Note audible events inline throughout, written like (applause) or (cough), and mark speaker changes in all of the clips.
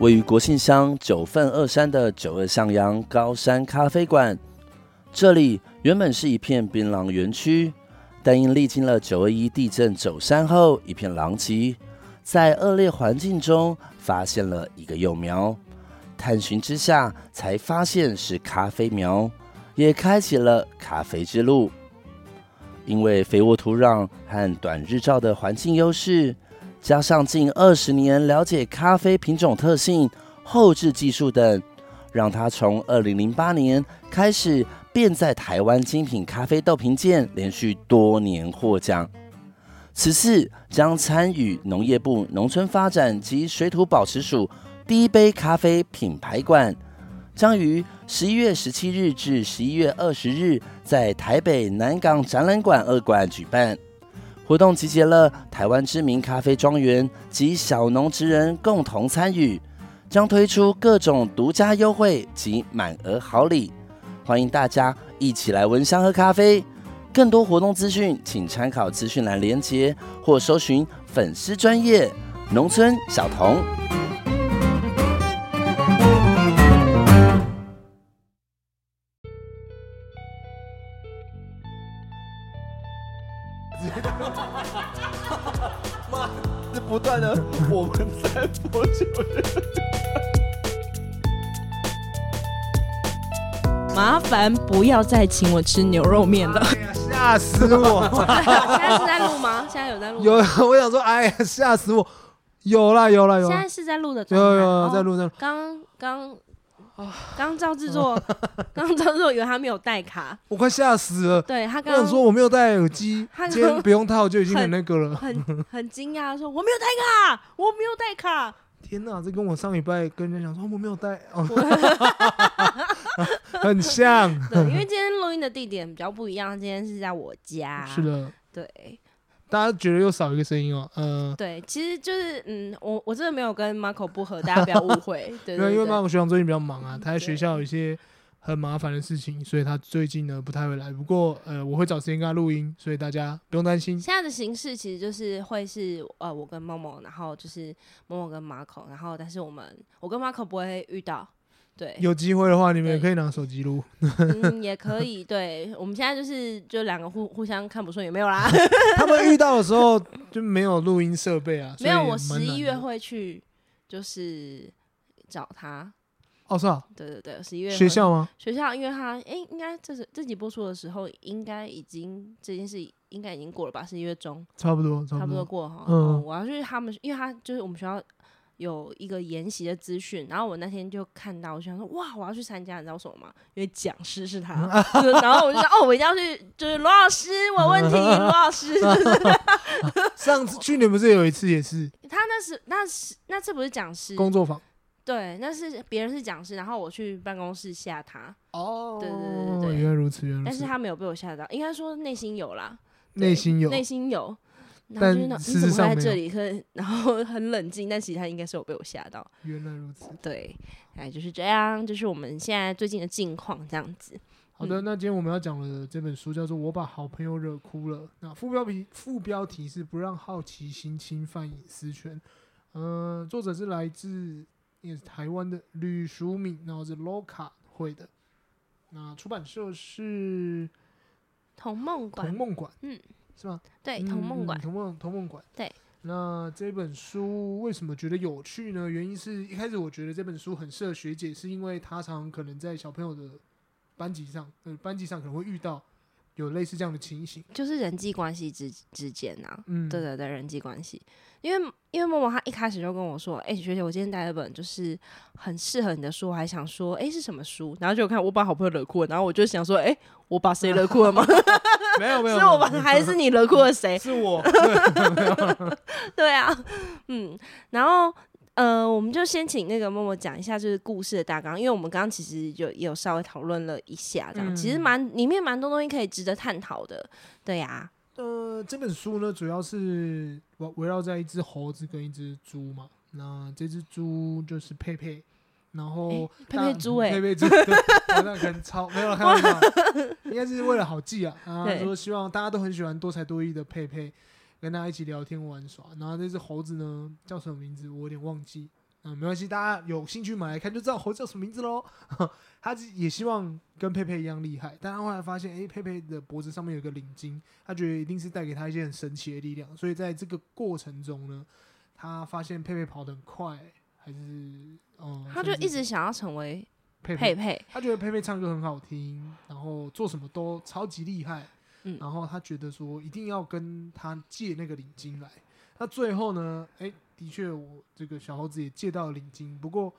Speaker 1: 位于国姓乡九份二山的九二向阳高山咖啡馆，这里原本是一片槟榔园区，但因历经了九二一地震走山后一片狼藉，在恶劣环境中发现了一个幼苗，探寻之下才发现是咖啡苗，也开启了咖啡之路。因为肥沃土壤和短日照的环境优势。加上近二十年了解咖啡品种特性、后制技术等，让他从二零零八年开始便在台湾精品咖啡豆评鉴连续多年获奖。此次将参与农业部农村发展及水土保持署第一杯咖啡品牌馆，将于十一月十七日至十一月二十日在台北南港展览馆二馆举办。活动集结了台湾知名咖啡庄园及小农职人共同参与，将推出各种独家优惠及满额好礼，欢迎大家一起来闻香喝咖啡。更多活动资讯，请参考资讯栏链接或搜寻粉丝专业农村小童。
Speaker 2: 不断的，我们在播酒。
Speaker 3: 麻烦不要再请我吃牛肉面了。
Speaker 2: 吓死我！
Speaker 3: 现在是在录吗？现在有在录？
Speaker 2: 有，我想说，哎呀，吓死我！有啦，有啦，有。
Speaker 3: 现在是在录的。
Speaker 2: 有有有在录，在录。
Speaker 3: 刚刚。刚赵制作，(laughs) 刚赵制作以为他没有带卡，
Speaker 2: 我快吓死了。
Speaker 3: 对他刚刚
Speaker 2: 说我没有带耳机，他今天不用套就已经很那个了，
Speaker 3: 很很惊讶，说我没有带卡，我没有带卡。
Speaker 2: 天哪，这跟我上礼拜跟人家讲说我没有带，(laughs) 很像。(laughs)
Speaker 3: 对，因为今天录音的地点比较不一样，今天是在我家。
Speaker 2: 是的，
Speaker 3: 对。
Speaker 2: 大家觉得又少一个声音哦，嗯，
Speaker 3: 对，其实就是，嗯，我我真的没有跟 Marco 不合，大家不要误会，(laughs) 对，对，
Speaker 2: 因为 Marco 学长最近比较忙啊，他在学校有一些很麻烦的事情，所以他最近呢不太会来。不过，呃，我会找时间跟他录音，所以大家不用担心。
Speaker 3: 现在的形式其实就是会是，呃，我跟 Momo，然后就是 Momo 跟 Marco，然后但是我们我跟 Marco 不会遇到。对，
Speaker 2: 有机会的话，你们也可以拿手机录。
Speaker 3: 嗯，也可以。对，我们现在就是就两个互互相看不顺有没有啦。(laughs)
Speaker 2: 他们遇到的时候就没有录音设备啊。没有，
Speaker 3: 我十一月会去，就是找他。
Speaker 2: 哦，是啊。
Speaker 3: 对对对，十一月
Speaker 2: 学校吗？
Speaker 3: 学校，因为他哎、欸，应该这是这集播出的时候，应该已经这件事应该已经过了吧？十一月中，
Speaker 2: 差不多，
Speaker 3: 差不多过哈。
Speaker 2: 嗯，
Speaker 3: 我要去他们，因为他就是我们学校。有一个研习的资讯，然后我那天就看到，我想说哇，我要去参加，你知道什么吗？因为讲师是他，(laughs) 然后我就说哦，我一定要去，就是罗老师，我有问题，(laughs) 罗老师。(laughs)
Speaker 2: 上次去年不是有一次也是？
Speaker 3: 他那是那是那次不是讲师
Speaker 2: 工作坊？
Speaker 3: 对，那是别人是讲师，然后我去办公室吓他。
Speaker 2: 哦，
Speaker 3: 对对对对，
Speaker 2: 原来如此，原来如此。
Speaker 3: 但是他没有被我吓到，应该说内心有啦，
Speaker 2: 内心有，
Speaker 3: 内心有。
Speaker 2: 但
Speaker 3: 你怎么会在这里？可然后 (laughs) 很冷静，但其实他应该是有被我吓到。
Speaker 2: 原来如此。
Speaker 3: 对，哎，就是这样，就是我们现在最近的近况这样子。
Speaker 2: 好的，那今天我们要讲的这本书叫做《我把好朋友惹哭了》。那副标题副标题是“不让好奇心侵犯隐私权”。嗯、呃，作者是来自也是台湾的吕淑敏，然后是 Loka 会的。那出版社是
Speaker 3: 童梦馆。
Speaker 2: 童梦馆，
Speaker 3: 嗯。
Speaker 2: 是吗？
Speaker 3: 对，童梦馆，
Speaker 2: 童梦童梦馆。
Speaker 3: 对，
Speaker 2: 那这本书为什么觉得有趣呢？原因是一开始我觉得这本书很适合学姐，是因为她常常可能在小朋友的班级上，呃，班级上可能会遇到有类似这样的情形，
Speaker 3: 就是人际关系之之间呐、啊，
Speaker 2: 嗯，
Speaker 3: 对对对，人际关系，因为因为默默他一开始就跟我说，哎、欸，学姐，我今天带了本就是很适合你的书，我还想说，哎、欸，是什么书？然后就看我把好朋友惹哭了，然后我就想说，哎、欸，我把谁惹哭了吗？(laughs) (laughs)
Speaker 2: 没有没有，
Speaker 3: 是我们还是你惹哭了谁？
Speaker 2: 是我，(laughs) (laughs)
Speaker 3: 对啊，嗯，然后。呃，我们就先请那个默默讲一下，就是故事的大纲，因为我们刚刚其实就也有稍微讨论了一下，这样、嗯、其实蛮里面蛮多东西可以值得探讨的，对呀、啊。
Speaker 2: 呃，这本书呢，主要是围围绕在一只猴子跟一只猪嘛，那这只猪就是佩佩，然后、欸、
Speaker 3: 佩佩猪哎，
Speaker 2: 佩佩猪，(laughs) 那可能超没有了，开玩笑，(laughs) 应该是为了好记啊，啊，说希望大家都很喜欢多才多艺的佩佩。跟大家一起聊天玩耍，然后这只猴子呢，叫什么名字？我有点忘记。嗯，没关系，大家有兴趣买来看就知道猴子叫什么名字喽。(laughs) 他也希望跟佩佩一样厉害，但他后来发现，诶、欸，佩佩的脖子上面有个领巾，他觉得一定是带给他一些很神奇的力量。所以在这个过程中呢，他发现佩佩跑得很快，还是嗯，
Speaker 3: 他就一直想要成为佩佩。佩佩
Speaker 2: 他觉得佩佩唱歌很好听，然后做什么都超级厉害。嗯，然后他觉得说一定要跟他借那个领巾来，那最后呢，哎，的确我这个小猴子也借到了领巾，不过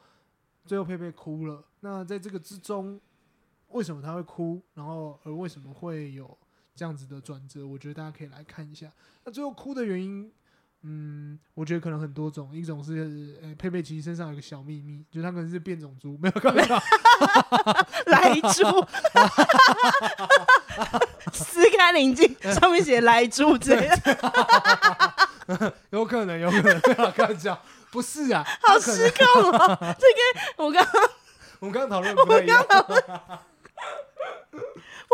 Speaker 2: 最后佩佩哭了。那在这个之中，为什么他会哭？然后而为什么会有这样子的转折？我觉得大家可以来看一下。那最后哭的原因，嗯，我觉得可能很多种，一种是，呃，佩佩其实身上有个小秘密，就是他可能是变种猪，没有看到，(laughs)
Speaker 3: 来猪。(laughs) 撕开领巾，上面写“来猪”之类的，(laughs)
Speaker 2: 有可能，有可能，不要开玩笑，不是啊，
Speaker 3: 好失控哦！这个我刚刚，
Speaker 2: 我们刚刚讨论不一样，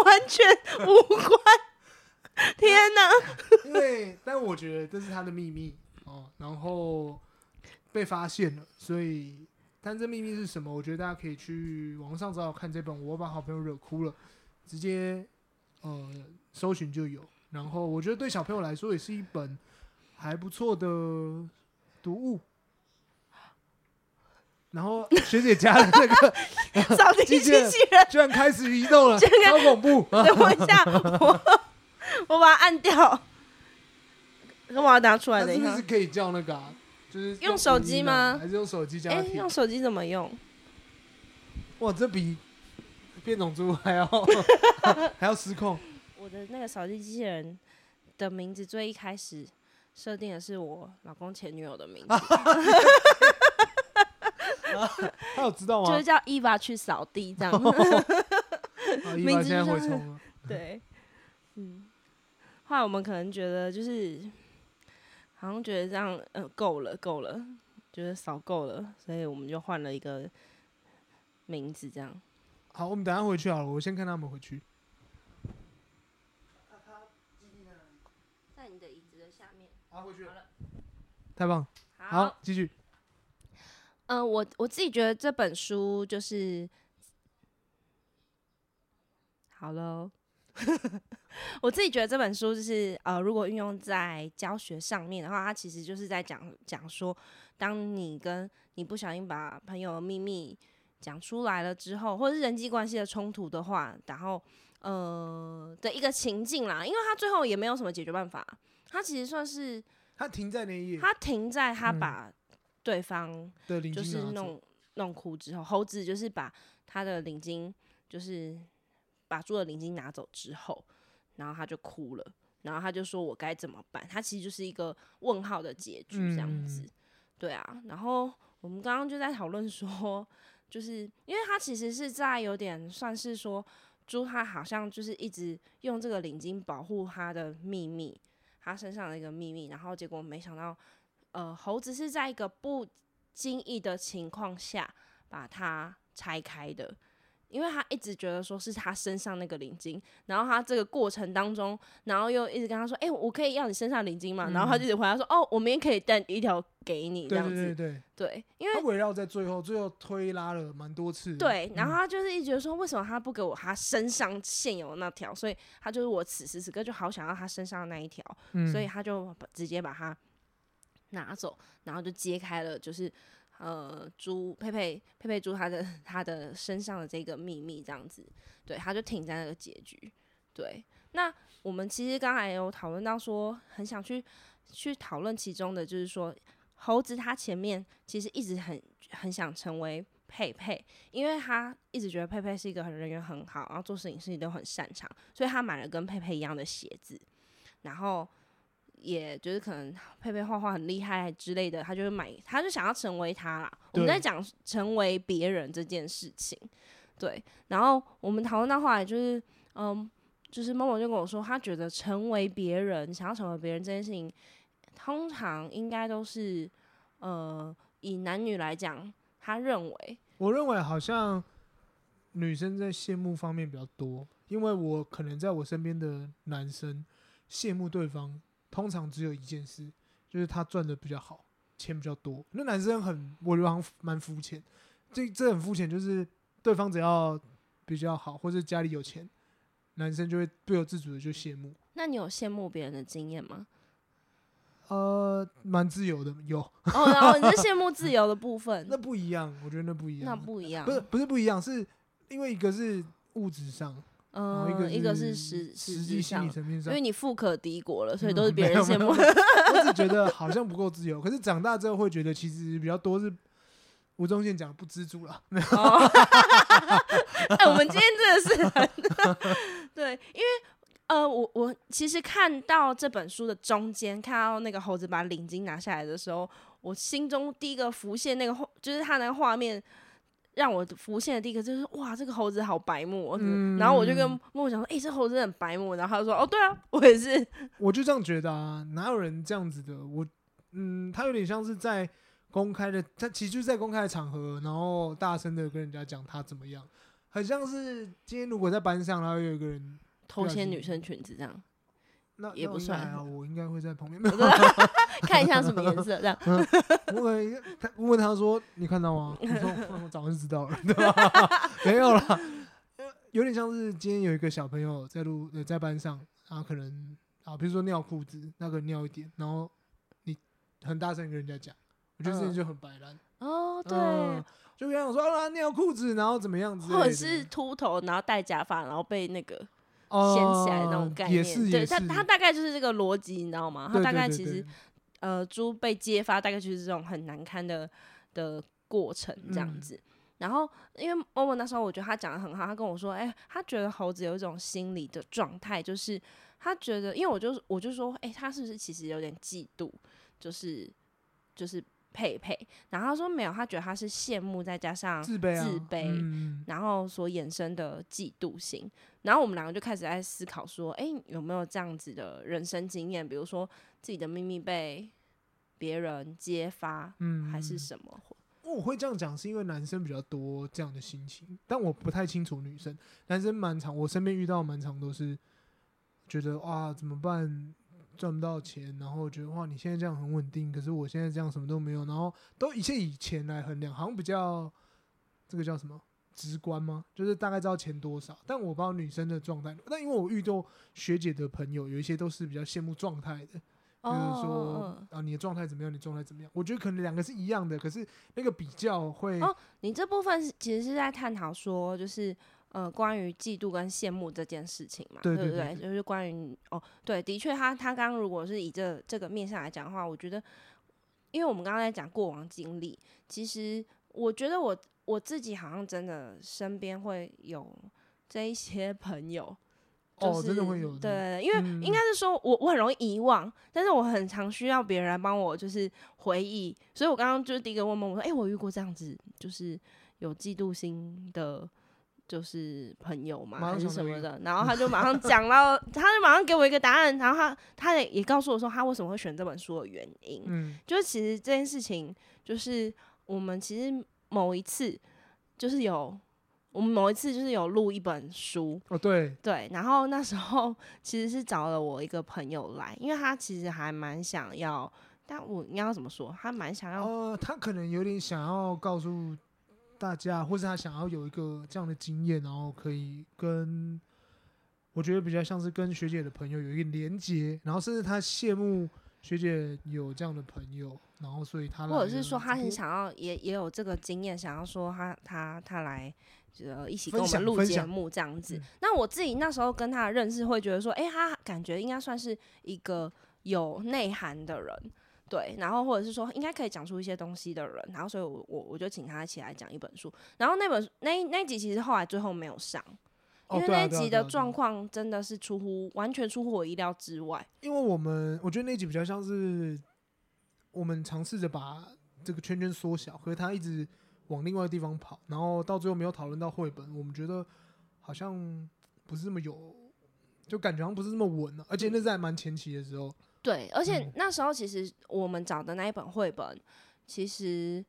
Speaker 3: 完全无关。(laughs) 天哪！
Speaker 2: 因为，但我觉得这是他的秘密哦，然后被发现了，所以，但这秘密是什么？我觉得大家可以去网上找找看这本《我把好朋友惹哭了》，直接。呃，搜寻就有，然后我觉得对小朋友来说也是一本还不错的读物。然后学姐家的那个 (laughs)
Speaker 3: 扫地机器人
Speaker 2: 居然开始移动了，超恐怖！
Speaker 3: 等我一下，我 (laughs) 我把它按掉，我把它拿出来的。
Speaker 2: 是不是可以叫那个、啊？就是用，
Speaker 3: 手机吗？
Speaker 2: 还是用手机加？哎，
Speaker 3: 用手机怎么用？
Speaker 2: 哇，这比。变种猪还要 (laughs) 还要失控。
Speaker 3: 我的那个扫地机器人的名字最一开始设定的是我老公前女友的名字，(laughs)
Speaker 2: 他有知道吗？
Speaker 3: 就是叫伊娃去扫地这样。
Speaker 2: 名字现在会冲了。
Speaker 3: 对，嗯。后来我们可能觉得就是好像觉得这样嗯够了够了，觉得少够了，所以我们就换了一个名字这样。
Speaker 2: 好，我们等下回去好了。我先看他们回去。
Speaker 3: 在你的椅子的下面。
Speaker 2: 好，回去了。太棒。好，继续。
Speaker 3: 嗯、呃，我我自己觉得这本书就是，好喽。(laughs) 我自己觉得这本书就是，呃，如果运用在教学上面的话，它其实就是在讲讲说，当你跟你不小心把朋友的秘密。讲出来了之后，或者是人际关系的冲突的话，然后呃的一个情境啦，因为他最后也没有什么解决办法，他其实算是
Speaker 2: 他停在那一页，
Speaker 3: 他停在他把对方就是弄弄哭之后，猴子就是把他的领巾就是把猪的领巾拿走之后，然后他就哭了，然后他就说我该怎么办？他其实就是一个问号的结局这样子，对啊，然后我们刚刚就在讨论说。就是因为他其实是在有点算是说，猪他好像就是一直用这个领巾保护他的秘密，他身上的一个秘密，然后结果没想到，呃，猴子是在一个不经意的情况下把它拆开的。因为他一直觉得说是他身上那个领巾，然后他这个过程当中，然后又一直跟他说：“哎、欸，我可以要你身上领巾吗？”嗯、然后他就一直回答说：“哦，我明天可以带一条给你。”这样子，
Speaker 2: 对对对对，
Speaker 3: 对，因为
Speaker 2: 他围绕在最后，最后推拉了蛮多次。
Speaker 3: 对，然后他就是一直觉得说，为什么他不给我他身上现有的那条？所以他就是我此时此刻就好想要他身上的那一条，嗯、所以他就直接把它拿走，然后就揭开了，就是。呃，猪佩佩佩佩猪，他的 (laughs) 他的身上的这个秘密这样子，对，他就停在那个结局。对，那我们其实刚才有讨论到说，很想去去讨论其中的，就是说猴子他前面其实一直很很想成为佩佩，因为他一直觉得佩佩是一个很人缘很好，然后做事情事情都很擅长，所以他买了跟佩佩一样的鞋子，然后也就是可能佩佩画画很厉害之类的，他就会买，他就想要成为他啦。我们在讲成为别人这件事情，对，然后我们讨论到后来就是，嗯，就是某某就跟我说，他觉得成为别人，想要成为别人这件事情，通常应该都是，呃，以男女来讲。他认为，
Speaker 2: 我认为好像女生在羡慕方面比较多，因为我可能在我身边的男生羡慕对方，通常只有一件事，就是他赚的比较好，钱比较多。那男生很，我觉得好像蛮肤浅，这这很肤浅，就是对方只要比较好，或者家里有钱，男生就会不由自主的就羡慕。
Speaker 3: 那你有羡慕别人的经验吗？
Speaker 2: 呃，蛮自由的，有
Speaker 3: 哦，然后你是羡慕 (laughs) 自由的部分，
Speaker 2: 那不一样，我觉得那不一样，
Speaker 3: 那不一样，
Speaker 2: 不是不是不一样，是因为一个是物质上，
Speaker 3: 嗯，一个一个是实实际
Speaker 2: 心理层面上，
Speaker 3: 因为你富可敌国了，所以都是别人羡慕。(laughs)
Speaker 2: 我只觉得 (laughs) 好像不够自由，可是长大之后会觉得其实比较多是吴宗宪讲不知足了。(laughs) 哎，
Speaker 3: 我们今天真的是很对，因为。呃，我我其实看到这本书的中间，看到那个猴子把领巾拿下来的时候，我心中第一个浮现那个画，就是他那个画面，让我浮现的第一个就是哇，这个猴子好白目。嗯、然后我就跟默默讲说，哎、欸，这猴子很白目。然后他就说，哦，对啊，我也是。(laughs)
Speaker 2: 我就这样觉得啊，哪有人这样子的？我，嗯，他有点像是在公开的，他其实就是在公开的场合，然后大声的跟人家讲他怎么样，很像是今天如果在班上，然后有一个人。
Speaker 3: 偷牵女生裙子这样，
Speaker 2: 那
Speaker 3: 也不算
Speaker 2: 啊。我应该会在旁边 (laughs) (laughs)
Speaker 3: 看一下什么颜色这样。
Speaker 2: 我问他，问他说：“你看到吗？”我说：“我早就知道了，对吧？” (laughs) 没有啦，有点像是今天有一个小朋友在路在班上，然后可能啊，比如说尿裤子，那个尿一点，然后你很大声跟人家讲，我觉得这件就很白烂。
Speaker 3: 哦，对，
Speaker 2: 就跟他说啊，尿裤子，然后怎么样子，
Speaker 3: 或者是秃头，然后戴假发，然后被那个。掀起来的那种概念，
Speaker 2: 呃、
Speaker 3: 对他，他大概就是这个逻辑，你知道吗？他大概其
Speaker 2: 实，
Speaker 3: 呃，猪被揭发，大概就是这种很难堪的的过程这样子。嗯、然后，因为默默那时候，我觉得他讲的很好，他跟我说，哎、欸，他觉得猴子有一种心理的状态，就是他觉得，因为我就我就说，哎、欸，他是不是其实有点嫉妒，就是就是。佩佩，然后他说没有，他觉得他是羡慕，再加上自卑，自卑，
Speaker 2: 嗯、
Speaker 3: 然后所衍生的嫉妒心。然后我们两个就开始在思考说，哎，有没有这样子的人生经验？比如说自己的秘密被别人揭发，嗯，还是什么？
Speaker 2: 我会这样讲，是因为男生比较多这样的心情，但我不太清楚女生。男生蛮常，我身边遇到蛮常都是觉得哇，怎么办？赚不到钱，然后觉得哇，你现在这样很稳定，可是我现在这样什么都没有，然后都一切以钱来衡量，好像比较这个叫什么直观吗？就是大概知道钱多少，但我不知道女生的状态。那因为我遇到学姐的朋友，有一些都是比较羡慕状态的，就是说啊，你的状态怎么样？你状态怎么样？我觉得可能两个是一样的，可是那个比较会
Speaker 3: 哦，你这部分其实是在探讨说，就是。呃，关于嫉妒跟羡慕这件事情嘛，对，对不对？就是关于哦，对，的确，他他刚刚如果是以这这个面向来讲的话，我觉得，因为我们刚刚在讲过往经历，其实我觉得我我自己好像真的身边会有这一些朋友，就是、
Speaker 2: 哦，真的会有，
Speaker 3: 对，因为应该是说我我很容易遗忘，但是我很常需要别人来帮我，就是回忆，所以我刚刚就是第一个问问我说，哎，我遇过这样子，就是有嫉妒心的。就是朋友嘛，还是什么的，然后他就马上讲到，(laughs) 他就马上给我一个答案，然后他他也也告诉我说他为什么会选这本书的原因，嗯，就是其实这件事情，就是我们其实某一次就是有我们某一次就是有录一本书
Speaker 2: 哦，对
Speaker 3: 对，然后那时候其实是找了我一个朋友来，因为他其实还蛮想要，但我应该要怎么说，他蛮想要，
Speaker 2: 呃，他可能有点想要告诉。大家，或是他想要有一个这样的经验，然后可以跟我觉得比较像是跟学姐的朋友有一个连接，然后甚至他羡慕学姐有这样的朋友，然后所以他
Speaker 3: 或者是说他很想要也也有这个经验，想要说他他他来呃一起跟我们录节目这样子。那我自己那时候跟他的认识会觉得说，哎、欸，她感觉应该算是一个有内涵的人。对，然后或者是说应该可以讲出一些东西的人，然后所以我我我就请他一起来讲一本书，然后那本那那集其实后来最后没有上，因为那一集的状况真的是出乎完全出乎我意料之外。
Speaker 2: 因为我们我觉得那集比较像是我们尝试着把这个圈圈缩小，可是他一直往另外的地方跑，然后到最后没有讨论到绘本，我们觉得好像不是这么有，就感觉好像不是那么稳了，而且那是还蛮前期的时候。
Speaker 3: 对，而且那时候其实我们找的那一本绘本，其实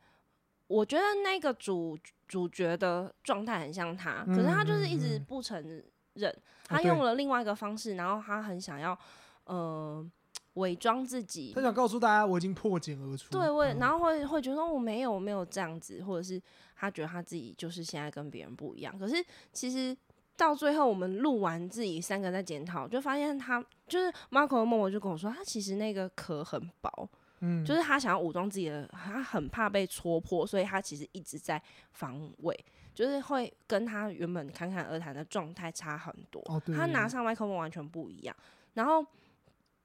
Speaker 3: 我觉得那个主主角的状态很像他，可是他就是一直不承认，他用了另外一个方式，然后他很想要呃伪装自己，
Speaker 2: 他想告诉大家我已经破茧而出，
Speaker 3: 对，我然后会会觉得我没有我没有这样子，或者是他觉得他自己就是现在跟别人不一样，可是其实。到最后，我们录完自己三个在检讨，就发现他就是默默就跟我说，他其实那个壳很薄，嗯，就是他想要武装自己的，他很怕被戳破，所以他其实一直在防卫，就是会跟他原本侃侃而谈的状态差很多。哦，他拿上麦克风完全不一样。然后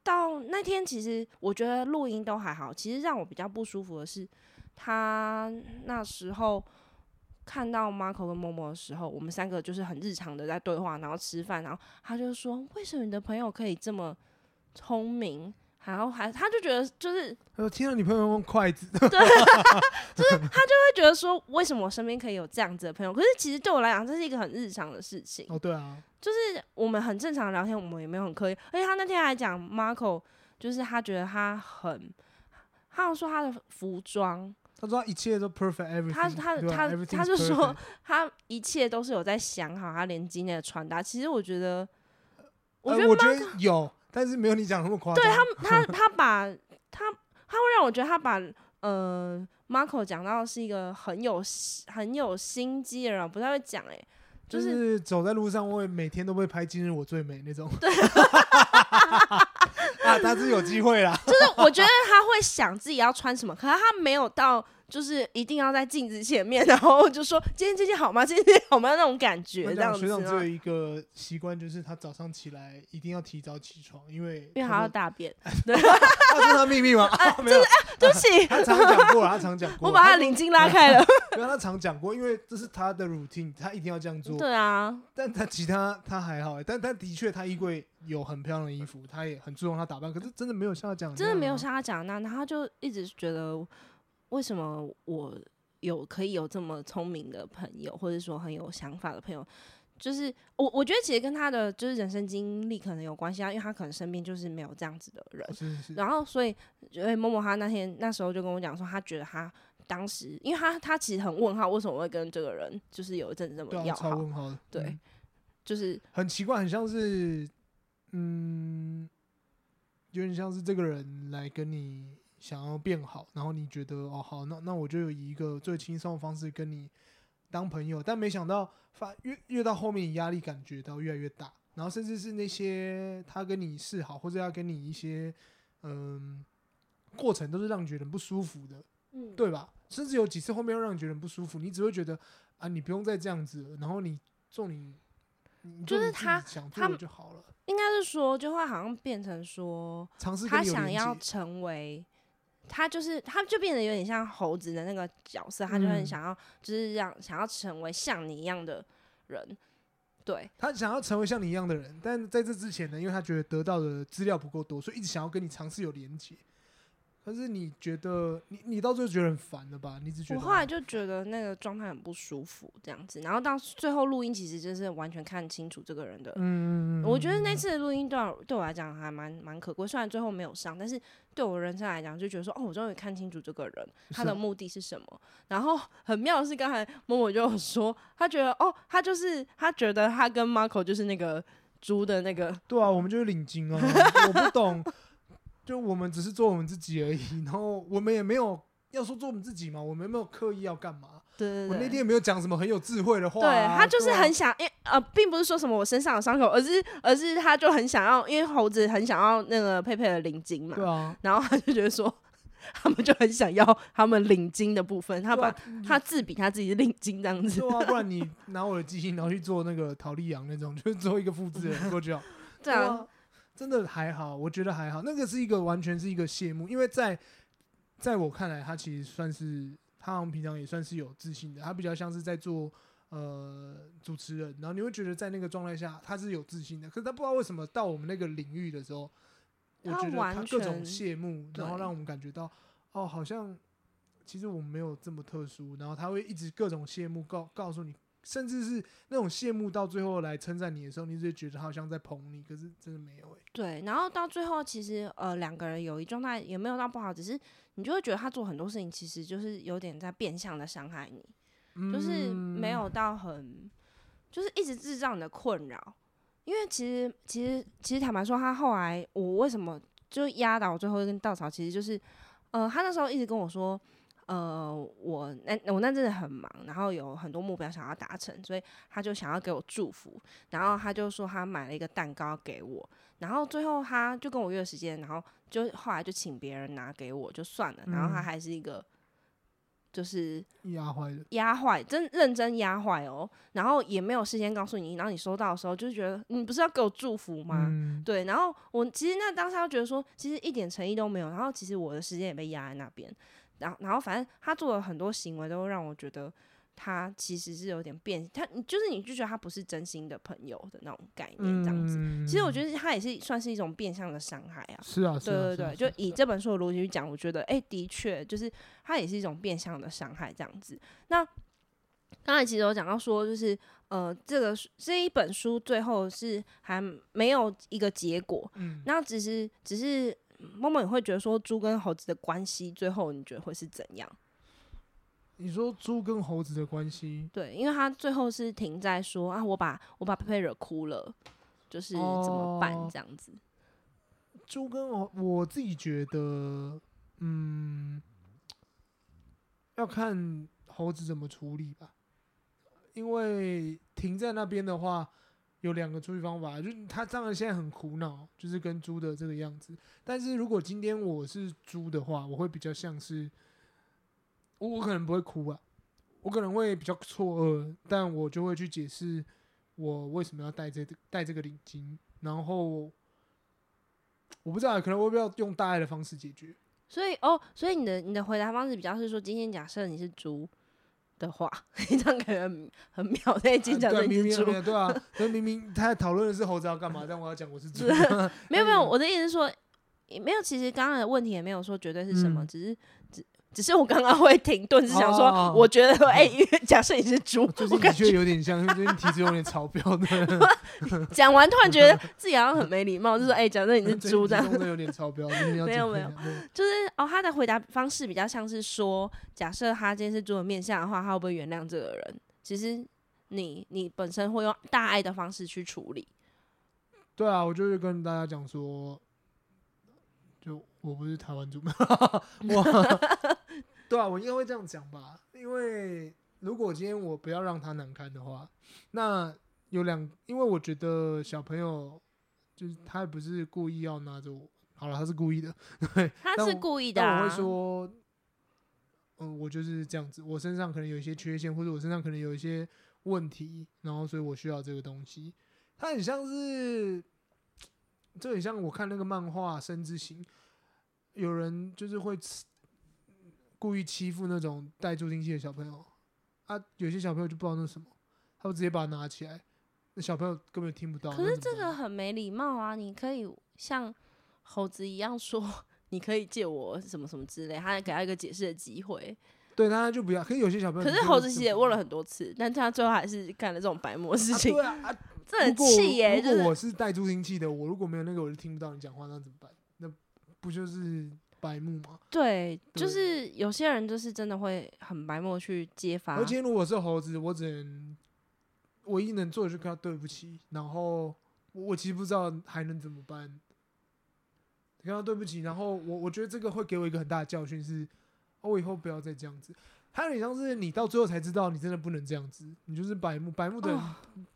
Speaker 3: 到那天，其实我觉得录音都还好，其实让我比较不舒服的是，他那时候。看到 Marco 跟默默的时候，我们三个就是很日常的在对话，然后吃饭，然后他就说：“为什么你的朋友可以这么聪明？”然后还他就觉得就是，
Speaker 2: 他说：“听到你朋友用筷子。”
Speaker 3: 对，(laughs) 就是他就会觉得说：“为什么我身边可以有这样子的朋友？”可是其实对我来讲，这是一个很日常的事情。
Speaker 2: 哦，对啊，
Speaker 3: 就是我们很正常的聊天，我们也没有很刻意。而且他那天还讲 Marco，就是他觉得他很，他好像说他的服装。
Speaker 2: 他说他一切都 perfect，everything。他他他
Speaker 3: 他就说 (laughs) 他一切都是有在想好，他连今天的穿搭。其实我觉得，
Speaker 2: 我觉得我觉得有，但是没有你讲那么夸张。
Speaker 3: 对他 (laughs) 他他把他他会让我觉得他把呃 Marco 讲到是一个很有很有心机的人，不太会讲哎，
Speaker 2: 就是走在路上会每天都会拍今日我最美那种。对。(laughs) 啊，他是有机会啦。
Speaker 3: 就是我觉得他会想自己要穿什么，可是他没有到，就是一定要在镜子前面，(laughs) 然后就说今天这件好吗？今天这件好吗？那种感觉。这样子。学
Speaker 2: 长只有一个习惯，就是他早上起来一定要提早起床，因为
Speaker 3: 因为他要大便。对，
Speaker 2: 这是他秘密吗？(laughs) 没有，
Speaker 3: 对不起。
Speaker 2: 他常讲过，他常讲过。
Speaker 3: 我把他领巾拉开了。(laughs)
Speaker 2: 因为他常讲过，因为这是他的 routine，他一定要这样做。
Speaker 3: 对啊。
Speaker 2: 但他其他他还好，但但的确他衣柜。有很漂亮的衣服，他也很注重他打扮，可是真的没有像他讲的，
Speaker 3: 真的没有像他讲那，然后他就一直觉得，为什么我有可以有这么聪明的朋友，或者说很有想法的朋友，就是我我觉得其实跟他的就是人生经历可能有关系啊，因为他可能身边就是没有这样子的人，
Speaker 2: 是是是，
Speaker 3: 然后所以因为默默他那天那时候就跟我讲说，他觉得他当时，因为他他其实很问号，为什么会跟这个人就是有一阵子这么要好，对，对嗯、就是
Speaker 2: 很奇怪，很像是。嗯，有点像是这个人来跟你想要变好，然后你觉得哦好，那那我就有一个最轻松的方式跟你当朋友，但没想到发越越到后面，压力感觉到越来越大，然后甚至是那些他跟你示好或者要跟你一些嗯过程，都是让你觉得不舒服的，嗯，对吧？甚至有几次后面又让你觉得不舒服，你只会觉得啊，你不用再这样子了，然后你做你，
Speaker 3: 就是他
Speaker 2: 想做的就好了。
Speaker 3: 应该是说，就会好像变成说，他想要成为，他就是，他就变得有点像猴子的那个角色，他就很想要，就是让想要成为像你一样的人，对，
Speaker 2: 他想要成为像你一样的人，但在这之前呢，因为他觉得得到的资料不够多，所以一直想要跟你尝试有连接。可是你觉得你你到最后觉得很烦了吧？你只觉得
Speaker 3: 我后来就觉得那个状态很不舒服，这样子。然后到最后录音，其实就是完全看清楚这个人的。嗯，我觉得那次的录音对我对我来讲还蛮蛮可贵。虽然最后没有上，但是对我人生来讲，就觉得说哦，我终于看清楚这个人他的目的是什么。然后很妙的是，刚才默默就有说，他觉得哦，他就是他觉得他跟 Marco 就是那个猪的那个。
Speaker 2: 对啊，我们就是领巾啊，我不懂。就我们只是做我们自己而已，然后我们也没有要说做我们自己嘛，我们没有刻意要干嘛。
Speaker 3: 对对对，
Speaker 2: 我那天也没有讲什么很有智慧的话、啊。
Speaker 3: 对他就是很想，
Speaker 2: 啊、
Speaker 3: 因为呃，并不是说什么我身上有伤口，而是而是他就很想要，因为猴子很想要那个佩佩的领巾嘛。
Speaker 2: 对啊。
Speaker 3: 然后他就觉得说，他们就很想要他们领巾的部分，他把、啊、他自比他自己的领巾这样子。
Speaker 2: 对啊，不然你拿我的基因，然后去做那个陶丽阳那种，就是做一个复制人过去。(laughs) 对啊，真的还好，我觉得还好。那个是一个完全是一个谢幕，因为在在我看来，他其实算是。他好像平常也算是有自信的，他比较像是在做呃主持人，然后你会觉得在那个状态下他是有自信的，可是他不知道为什么到我们那个领域的时候，我觉得他各种谢幕，然后让我们感觉到哦，好像其实我们没有这么特殊，然后他会一直各种谢幕告告诉你，甚至是那种羡慕到最后来称赞你的时候，你就觉得好像在捧你，可是真的没有诶、欸。
Speaker 3: 对，然后到最后其实呃两个人友谊状态也没有到不好，只是。你就会觉得他做很多事情，其实就是有点在变相的伤害你，嗯，就是没有到很，就是一直制造你的困扰。因为其实，其实，其实坦白说，他后来我为什么就压倒最后一根稻草，其实就是，呃，他那时候一直跟我说，呃，我那我那阵子很忙，然后有很多目标想要达成，所以他就想要给我祝福，然后他就说他买了一个蛋糕给我。然后最后他就跟我约时间，然后就后来就请别人拿给我就算了。然后他还是一个，就是
Speaker 2: 压坏的，
Speaker 3: 压坏，真认真压坏哦。然后也没有事先告诉你，然后你收到的时候就觉得你不是要给我祝福吗？嗯、对。然后我其实那当时他觉得说，其实一点诚意都没有。然后其实我的时间也被压在那边。然后然后反正他做了很多行为，都让我觉得。他其实是有点变，他就是你就觉得他不是真心的朋友的那种概念，这样子。嗯、其实我觉得他也是算是一种变相的伤害啊。
Speaker 2: 是啊，
Speaker 3: 对
Speaker 2: 对对，
Speaker 3: 就以这本书的逻辑去讲，我觉得哎、欸，的确就是他也是一种变相的伤害这样子。那刚才其实有讲到说，就是呃，这个这一本书最后是还没有一个结果，嗯，那只是只是默默你会觉得说猪跟猴子的关系最后你觉得会是怎样？
Speaker 2: 你说猪跟猴子的关系？
Speaker 3: 对，因为他最后是停在说啊，我把我把佩佩惹哭了，就是怎么办这样子？
Speaker 2: 猪、哦、跟我，我自己觉得，嗯，要看猴子怎么处理吧。因为停在那边的话，有两个处理方法，就是他当然现在很苦恼，就是跟猪的这个样子。但是如果今天我是猪的话，我会比较像是。我我可能不会哭啊，我可能会比较错愕，但我就会去解释我为什么要带这个带这个领巾，然后我不知道，可能我会不要用大爱的方式解决。
Speaker 3: 所以哦，所以你的你的回答方式比较是说，今天假设你是猪的话，你 (laughs) 这样可能很秒内经假设你是猪，
Speaker 2: 对啊，所以明明他讨论的是猴子要干嘛，但我要讲我是猪，(laughs)
Speaker 3: 没有没有，我的意思是说，也没有，其实刚刚的问题也没有说绝对是什么，嗯、只是。只是我刚刚会停顿，是想说，我觉得说，(laughs) 哎、欸，(laughs) 假设你是猪，(laughs)
Speaker 2: 最近的确有点像，最近体质有点超标的。
Speaker 3: 讲完突然觉得自己好像很没礼貌，就说，哎、欸，假设你是猪这样。
Speaker 2: 真的有点超标，没有没有，
Speaker 3: 就是哦，他的回答方式比较像是说，假设他今天是猪的面相的话，他会不会原谅这个人？其实你你本身会用大爱的方式去处理。
Speaker 2: 对啊，我就是跟大家讲说，就我不是台湾猪，我。对啊，我应该会这样讲吧，因为如果今天我不要让他难堪的话，那有两，因为我觉得小朋友就是他也不是故意要拿着我，好了，他是故意的，(laughs) 对，
Speaker 3: 他是故意的、啊，
Speaker 2: 但我会说，嗯、呃，我就是这样子，我身上可能有一些缺陷，或者我身上可能有一些问题，然后所以我需要这个东西。他很像是，就很像我看那个漫画《生之行》，有人就是会吃。故意欺负那种带助听器的小朋友啊，有些小朋友就不知道那是什么，他会直接把它拿起来，那小朋友根本听不到。
Speaker 3: 可是这个很没礼貌啊！你可以像猴子一样说，你可以借我什么什么之类，他给他一个解释的机会。
Speaker 2: 对，他就不要。可是有些小朋友，
Speaker 3: 可是猴子其实也问了很多次，但他最后还是干了这种白目事情。
Speaker 2: 啊对啊，啊 (laughs)
Speaker 3: 这很气耶！
Speaker 2: 如果我是带助听器的，我如果没有那个，我就听不到你讲话，那怎么办？那不就是？白目吗？
Speaker 3: 对，就是有些人就是真的会很白目去揭发。
Speaker 2: 而且如果是猴子，我只能唯一能做的就是跟他对不起，然后我其实不知道还能怎么办。跟他对不起，然后我我觉得这个会给我一个很大的教训是，我以后不要再这样子。还有点像是你到最后才知道，你真的不能这样子，你就是白目，白目的人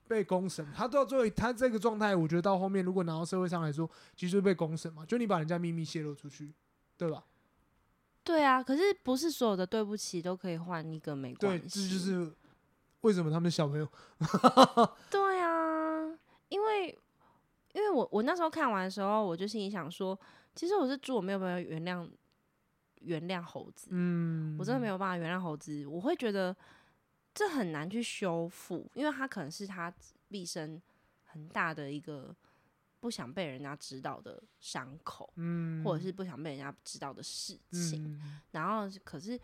Speaker 2: 被公审，他到最后他这个状态，我觉得到后面如果拿到社会上来说，其实就是被公审嘛，就你把人家秘密泄露出去，对吧？
Speaker 3: 对啊，可是不是所有的对不起都可以换一个没关系。
Speaker 2: 对，这就是为什么他们小朋友。(laughs)
Speaker 3: 对啊，因为因为我我那时候看完的时候，我就心里想说，其实我是猪，我没有办法原谅。原谅猴子，嗯，我真的没有办法原谅猴子。我会觉得这很难去修复，因为他可能是他毕生很大的一个不想被人家知道的伤口，嗯，或者是不想被人家知道的事情。嗯，然后可是，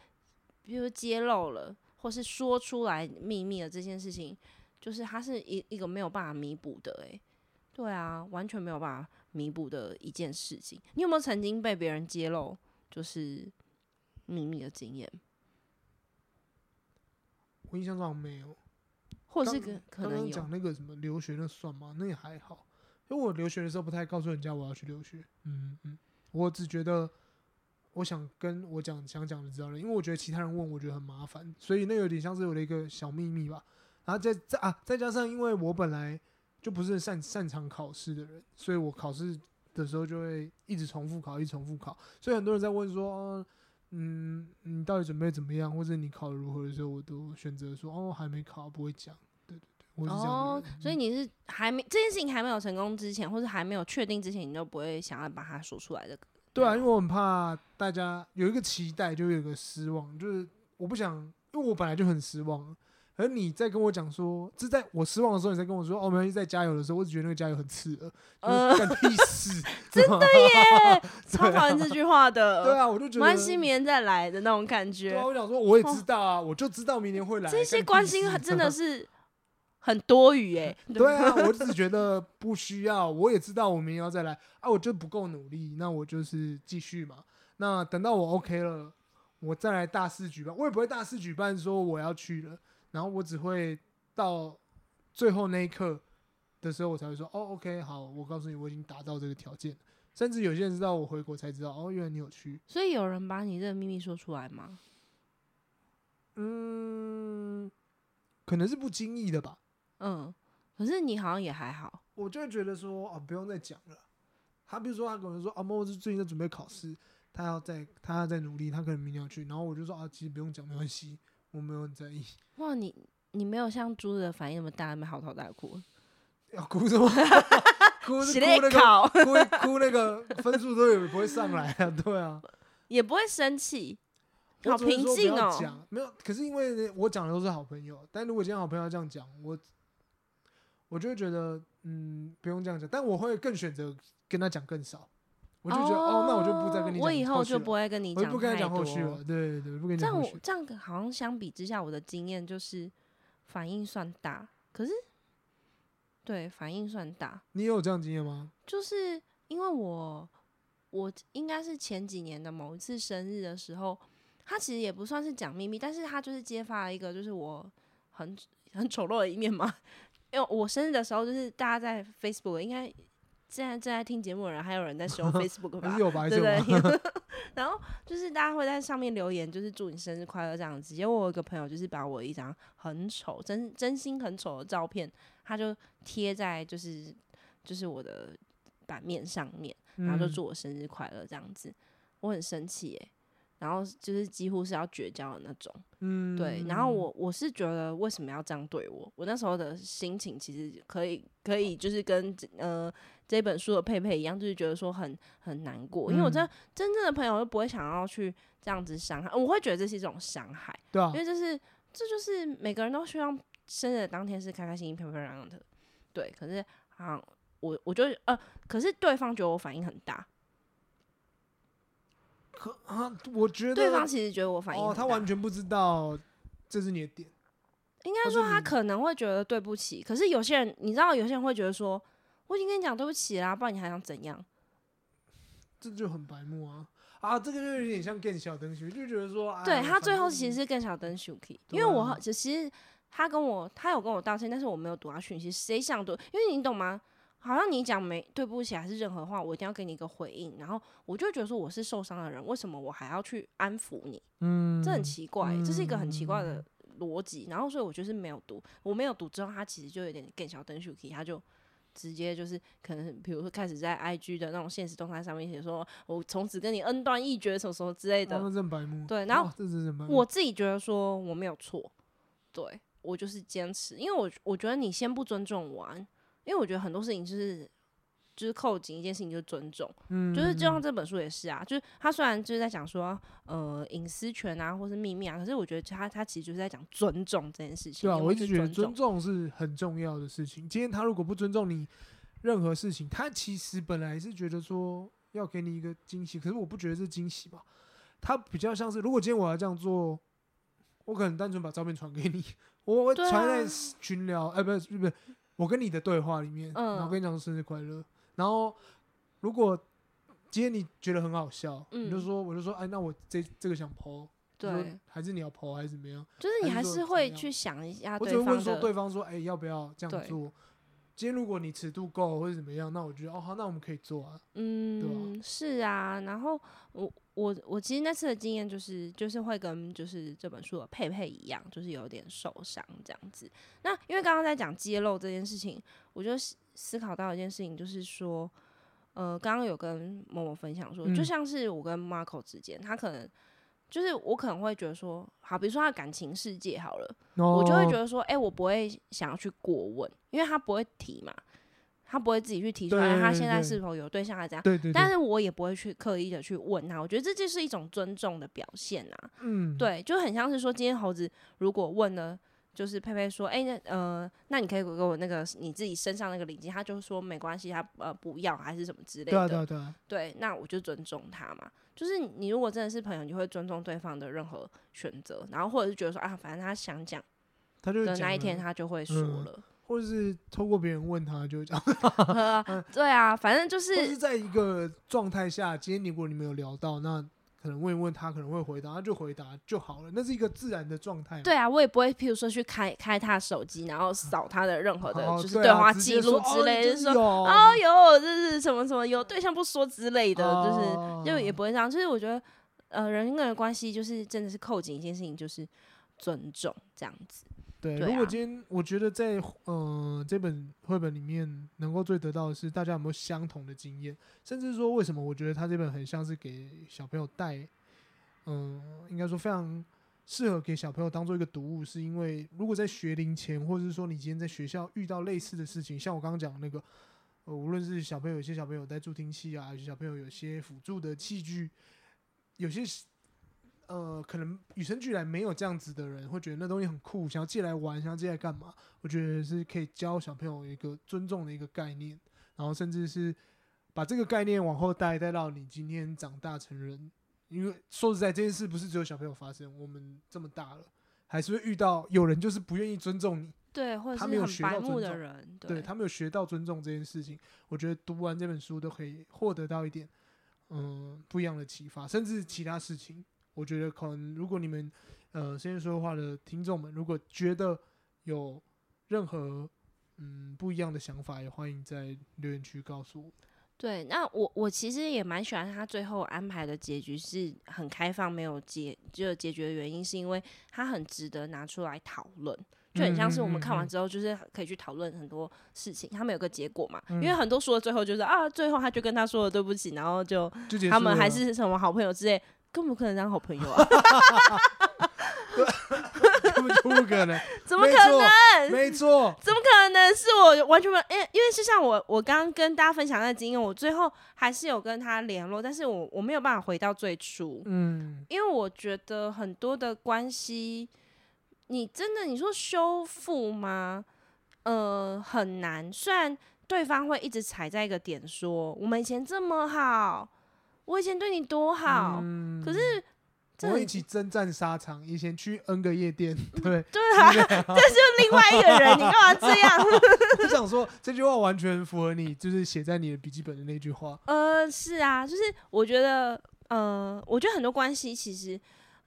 Speaker 3: 比如说揭露了，或是说出来秘密的这件事情，就是它是一一个没有办法弥补的，欸，诶，对啊，完全没有办法弥补的一件事情。你有没有曾经被别人揭露？就是秘密的经验，
Speaker 2: 我印象中没有，
Speaker 3: 或是个可能
Speaker 2: 讲那个什么留学那算吗？那也还好，因为我留学的时候不太告诉人家我要去留学。嗯嗯，我只觉得我想跟我讲想讲的知道了，因为我觉得其他人问我觉得很麻烦，所以那有点像是我的一个小秘密吧。然后再再啊，再加上因为我本来就不是擅擅长考试的人，所以我考试。的时候就会一直重复考，一重复考，所以很多人在问说，嗯，你到底准备怎么样，或者你考得如何的时候，我都选择说，哦，还没考，不会讲。对对对，我是这样。哦，
Speaker 3: 所以你是还没这件事情还没有成功之前，或者还没有确定之前，你就不会想要把它说出来的。
Speaker 2: 对啊，因为我很怕大家有一个期待，就有一个失望，就是我不想，因为我本来就很失望。而你在跟我讲说，是在我失望的时候，你在跟我说，哦，没关系，在加油的时候，我只觉得那个加油很刺耳，呃，干屁事，(laughs)
Speaker 3: 真的耶，(laughs) 超讨厌这句话的。
Speaker 2: 对啊，我就觉得，
Speaker 3: 关心明年再来的那种感觉。
Speaker 2: 对啊，我想说，我也知道啊，我就知道明年会来。
Speaker 3: 这些关心真的 (laughs) 是很多余哎。(laughs)
Speaker 2: 对啊，(laughs) 我只觉得不需要，我也知道我明年要再来啊，我就不够努力，那我就是继续嘛。那等到我 OK 了，我再来大肆举办，我也不会大肆举办说我要去了。然后我只会到最后那一刻的时候，我才会说：“哦，OK，好，我告诉你，我已经达到这个条件。”甚至有些人知道我回国才知道：“哦，原来你有去。”
Speaker 3: 所以有人把你这个秘密说出来吗？
Speaker 2: 嗯，可能是不经意的吧。
Speaker 3: 嗯，可是你好像也还好。
Speaker 2: 我就会觉得说：“哦，不用再讲了。”他比如说，他可能说：“啊莫是最近在准备考试，他要在，他要在努力，他可能明天要去。”然后我就说：“啊，其实不用讲，没关系。”我没有很在意。
Speaker 3: 哇，你你没有像猪的反应那么大，那么嚎啕大哭。
Speaker 2: 要哭什么？(laughs) 哭是哭那个，哭哭那个分数都也不会上来啊，对啊。(laughs)
Speaker 3: 也不会生气，好平静哦。
Speaker 2: 讲没有，可是因为我讲的都是好朋友，但如果今天好朋友要这样讲，我我就会觉得，嗯，不用这样讲。但我会更选择跟他讲更少。我就觉得哦，哦，那我就不再跟你讲。
Speaker 3: 我以后就不会跟你
Speaker 2: 讲不跟他讲后续了，对对对，不跟你讲后续。
Speaker 3: 这样这样好像相比之下，我的经验就是反应算大，可是对反应算大。
Speaker 2: 你有这样经验吗？
Speaker 3: 就是因为我我应该是前几年的某一次生日的时候，他其实也不算是讲秘密，但是他就是揭发了一个就是我很很丑陋的一面嘛。因为我生日的时候，就是大家在 Facebook 应该。现在正在听节目的人，还有人在使用 (laughs) Facebook 吧？对不对？(laughs) (laughs) 然后就是大家会在上面留言，就是祝你生日快乐这样子。结果我有一个朋友，就是把我一张很丑、真真心很丑的照片，他就贴在就是就是我的版面上面，然后就祝我生日快乐这样子。我很生气耶。然后就是几乎是要绝交的那种，嗯，对。然后我我是觉得为什么要这样对我？我那时候的心情其实可以可以就是跟呃这本书的佩佩一样，就是觉得说很很难过，因为我真真正的朋友都不会想要去这样子伤害，我会觉得这是一种伤害，对啊，因为这是这就是每个人都希望生日当天是开开心心、漂漂亮亮的，对。可是啊，我我就呃，可是对方觉得我反应很大。
Speaker 2: 可啊，我觉得
Speaker 3: 对方其实觉得我反应
Speaker 2: 哦，他完全不知道这是你的点。
Speaker 3: 应该说他可能会觉得对不起，可是有些人你知道，有些人会觉得说，我已经跟你讲对不起啦，不然你还想怎样？
Speaker 2: 这就很白目啊！啊，这个就有点像更小灯熊，就觉得说，
Speaker 3: 对他最后其实是更小灯熊，因为我其实他跟我他有跟我道歉，但是我没有读他讯息，谁想读？因为你懂吗？好像你讲没对不起还是任何话，我一定要给你一个回应，然后我就会觉得说我是受伤的人，为什么我还要去安抚你？嗯，这很奇怪，这是一个很奇怪的逻辑。然后所以我就是没有读，我没有读之后，他其实就有点更小灯 s 他就直接就是可能比如说开始在 IG 的那种现实动态上面写说，我从此跟你恩断义绝什么什么之类的。对，然后我自己觉得说我没有错，对我就是坚持，因为我我觉得你先不尊重我。因为我觉得很多事情就是，就是扣紧一件事情就是尊重，嗯，就是就像这本书也是啊，就是他虽然就是在讲说，呃，隐私权啊，或是秘密啊，可是我觉得他他其实就是在讲尊重这件事情。
Speaker 2: 对啊，我一直觉得尊重是很重要的事情。今天他如果不尊重你任何事情，他其实本来是觉得说要给你一个惊喜，可是我不觉得是惊喜吧。他比较像是，如果今天我要这样做，我可能单纯把照片传给你，我会传在群聊，哎、啊，不是不是。我跟你的对话里面，嗯、然后跟你讲生日快乐。然后如果今天你觉得很好笑，嗯、你就说，我就说，哎，那我这这个想 po，对，还是你要 po 还是怎么样？
Speaker 3: 就是你还是会去想一下
Speaker 2: 对。我只会问说对方说，哎，要不要这样做？今天如果你尺度够或者怎么样，那我觉得哦好，那我们可以做啊。嗯？
Speaker 3: 是啊。然后我我我其实那次的经验就是就是会跟就是这本书的佩佩一样，就是有点受伤这样子。那因为刚刚在讲揭露这件事情，我就思考到一件事情，就是说，呃，刚刚有跟某某分享说，嗯、就像是我跟 Marco 之间，他可能。就是我可能会觉得说，好，比如说他的感情世界好了，oh. 我就会觉得说，哎、欸，我不会想要去过问，因为他不会提嘛，他不会自己去提出来他现在是否有对象还是怎样，对对对，但是我也不会去刻意的去问他，我觉得这就是一种尊重的表现啊，嗯，对，就很像是说，今天猴子如果问了。就是佩佩说，哎、欸，那呃，那你可以给我那个你自己身上那个领巾，他就说没关系，他呃不要还是什么之类的。对啊，对啊，对啊。对，那我就尊重他嘛。就是你如果真的是朋友，你会尊重对方的任何选择，然后或者是觉得说啊，反正他想讲，他就那一天他就会说了，
Speaker 2: 嗯、或者是透过别人问他就会讲。(laughs)
Speaker 3: 对啊，反正就是。
Speaker 2: 是在一个状态下，今天如果你没有聊到那。可能问一问他，可能会回答，他就回答就好了。那是一个自然的状态。
Speaker 3: 对啊，我也不会，譬如说去开开他手机，然后扫他的任何的，就是对话记录之类，就是说，哦哟，这是什么什么有对象不说之类的，就是就也不会这样。就是我觉得，呃，人跟人关系就是真的是扣紧一件事情，就是尊重这样子。
Speaker 2: 对，如果今天我觉得在呃这本绘本里面能够最得到的是大家有没有相同的经验，甚至说为什么我觉得他这本很像是给小朋友带，嗯，应该说非常适合给小朋友当做一个读物，是因为如果在学龄前，或者是说你今天在学校遇到类似的事情，像我刚刚讲的那个，呃，无论是小朋友有些小朋友带助听器啊，有些小朋友有些辅助的器具，有些。呃，可能与生俱来没有这样子的人，会觉得那东西很酷，想要借来玩，想要借来干嘛？我觉得是可以教小朋友一个尊重的一个概念，然后甚至是把这个概念往后带，带到你今天长大成人。因为说实在，这件事不是只有小朋友发生，我们这么大了，还是会遇到有人就是不愿意尊重你，
Speaker 3: 对，或者是很白目的人，
Speaker 2: 对，他没有学到尊重这件事情。我觉得读完这本书都可以获得到一点，嗯，不一样的启发，甚至其他事情。我觉得可能，如果你们呃，现在说话的听众们，如果觉得有任何嗯不一样的想法，也欢迎在留言区告诉我。
Speaker 3: 对，那我我其实也蛮喜欢他最后安排的结局是很开放，没有结就结局的原因，是因为他很值得拿出来讨论，就很像是我们看完之后，就是可以去讨论很多事情。他们有个结果嘛，嗯、因为很多书的最后就是啊，最后他就跟他说了对不起，然后，就他们还是什么好朋友之类。根本不可能当好朋友啊！(laughs)
Speaker 2: 根本就不可能，(laughs)
Speaker 3: 怎么可能？
Speaker 2: 没错，
Speaker 3: 怎么可能？是我完全没有，因为因为是像我，我刚刚跟大家分享的经验，我最后还是有跟他联络，但是我我没有办法回到最初，嗯，因为我觉得很多的关系，你真的你说修复吗？呃，很难。虽然对方会一直踩在一个点，说我们以前这么好。我以前对你多好，嗯、可是
Speaker 2: 我们一起征战沙场，以前去 N 个夜店，对
Speaker 3: 对啊，这是另外一个人，你干嘛这样？(laughs)
Speaker 2: 我想说这句话完全符合你，就是写在你的笔记本的那句话。
Speaker 3: 呃，是啊，就是我觉得，呃，我觉得很多关系其实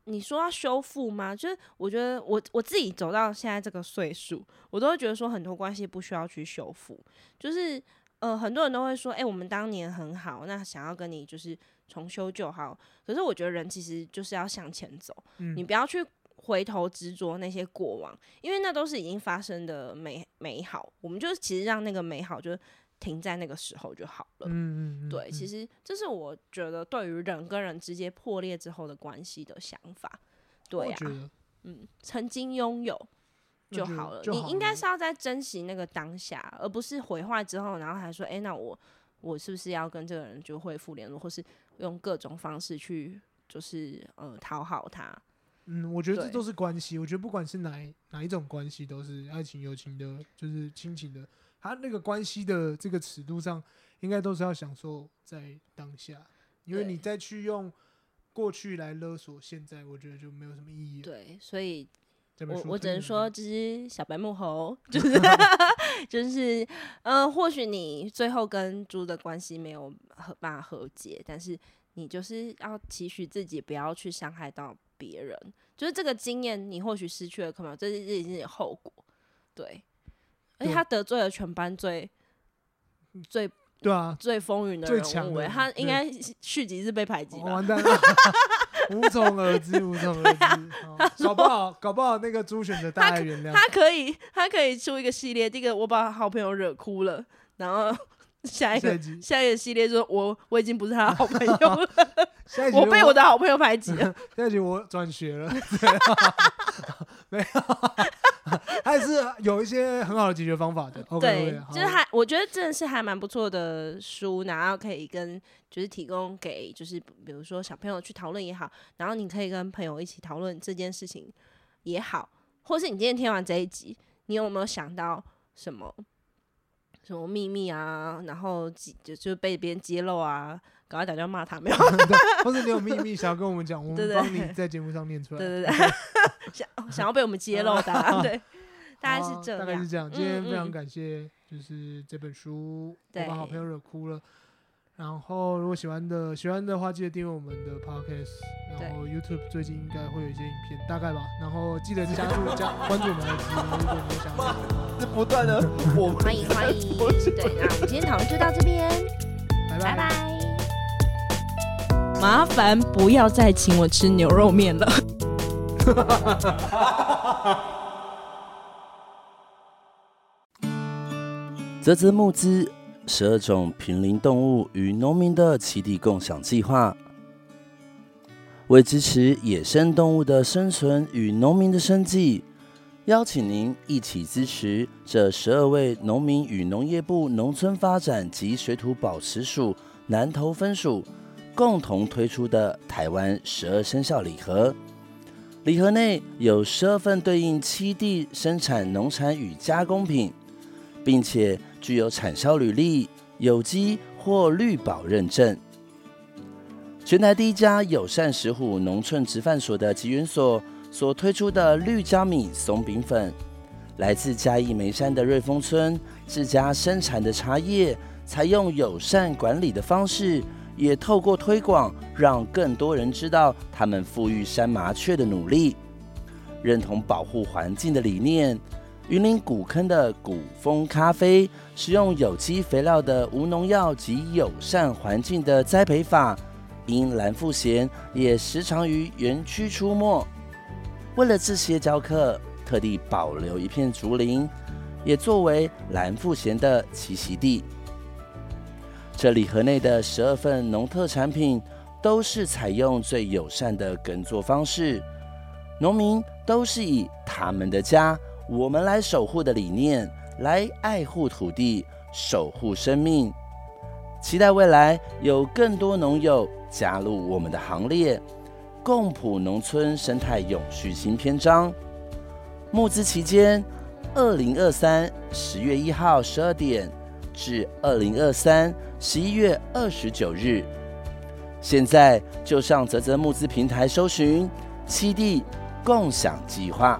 Speaker 3: 你说要修复吗？就是我觉得我我自己走到现在这个岁数，我都会觉得说很多关系不需要去修复，就是。呃，很多人都会说，哎、欸，我们当年很好，那想要跟你就是重修旧好。可是我觉得人其实就是要向前走，嗯、你不要去回头执着那些过往，因为那都是已经发生的美美好。我们就其实让那个美好就停在那个时候就好了。嗯嗯，嗯对，其实这是我觉得对于人跟人之间破裂之后的关系的想法。对啊，嗯，曾经拥有。就好了，你应该是要在珍惜那个当下，而不是毁坏之后，然后还说，哎、欸，那我我是不是要跟这个人就恢复联络，或是用各种方式去，就是呃讨好他？
Speaker 2: 嗯，我觉得这都是关系。我觉得不管是哪哪一种关系，都是爱情、友情的，就是亲情的，他那个关系的这个尺度上，应该都是要享受在当下，因为你再去用过去来勒索现在，我觉得就没有什么意义。
Speaker 3: 对，所以。我我只能说，这只小白木猴就 (laughs) 是就是，嗯、呃，或许你最后跟猪的关系没有和办法和解，但是你就是要期许自己不要去伤害到别人。就是这个经验，你或许失去了，可能这是这已经有后果。对，而且他得罪了全班最最
Speaker 2: 对啊
Speaker 3: 最风云的人物，他应该续集是被排挤吧？
Speaker 2: 完蛋了。(laughs) (laughs) (laughs) 无从而知，无从而知。啊、(laughs) 搞不好，搞不好那个朱选择大爱原谅
Speaker 3: 他，他可以，他可以出一个系列。这个我把好朋友惹哭了，然后下一个下一，个系列说，我我已经不是他的好朋友了，(laughs) 我，我被我的好朋友排挤了。
Speaker 2: 下一集我转学了，没有。(laughs) 还是有一些很好的解决方法的。对，okay, okay,
Speaker 3: 就是还我觉得真的是还蛮不错的书，然后可以跟就是提供给就是比如说小朋友去讨论也好，然后你可以跟朋友一起讨论这件事情也好，或是你今天听完这一集，你有没有想到什么什么秘密啊？然后就就被别人揭露啊，赶快打电话骂他没有？(laughs)
Speaker 2: 或者你有秘密想要跟我们讲，我们帮你在节目上念出来。
Speaker 3: 对对对。(laughs) (laughs) 想想要被我们揭露的，对，大概是这样，
Speaker 2: 大概是这样。今天非常感谢，就是这本书，我把好朋友惹哭了。然后如果喜欢的，喜欢的话，记得订阅我们的 podcast。然后 YouTube 最近应该会有一些影片，大概吧。然后记得加入加关注我们的节目，如果你有想法，
Speaker 1: 是不断的，我
Speaker 3: 欢迎欢迎。对，那我们今天讨论就到这边，拜拜。麻烦不要再请我吃牛肉面了。哈哈哈哈哈！
Speaker 1: 啧啧募资十二种濒临动物与农民的栖地共享计划，为支持野生动物的生存与农民的生计，邀请您一起支持这十二位农民与农业部农村发展及水土保持署南投分署共同推出的台湾十二生肖礼盒。礼盒内有十二份对应七地生产农产与加工品，并且具有产销履历、有机或绿保认证。全台第一家友善石虎农村直贩所的集缘所所推出的绿椒米松饼粉，来自嘉义梅山的瑞丰村自家生产的茶叶，采用友善管理的方式。也透过推广，让更多人知道他们富裕山麻雀的努力，认同保护环境的理念。云林古坑的古风咖啡，使用有机肥料的无农药及友善环境的栽培法。因蓝富贤也时常于园区出没，为了这些教课，特地保留一片竹林，也作为蓝富贤的栖息地。这礼盒内的十二份农特产品，都是采用最友善的耕作方式，农民都是以他们的家，我们来守护的理念，来爱护土地，守护生命。期待未来有更多农友加入我们的行列，共谱农村生态永续新篇章。募资期间，二零二三十月一号十二点至二零二三。十一月二十九日，现在就上泽泽募资平台搜寻七地共享计划。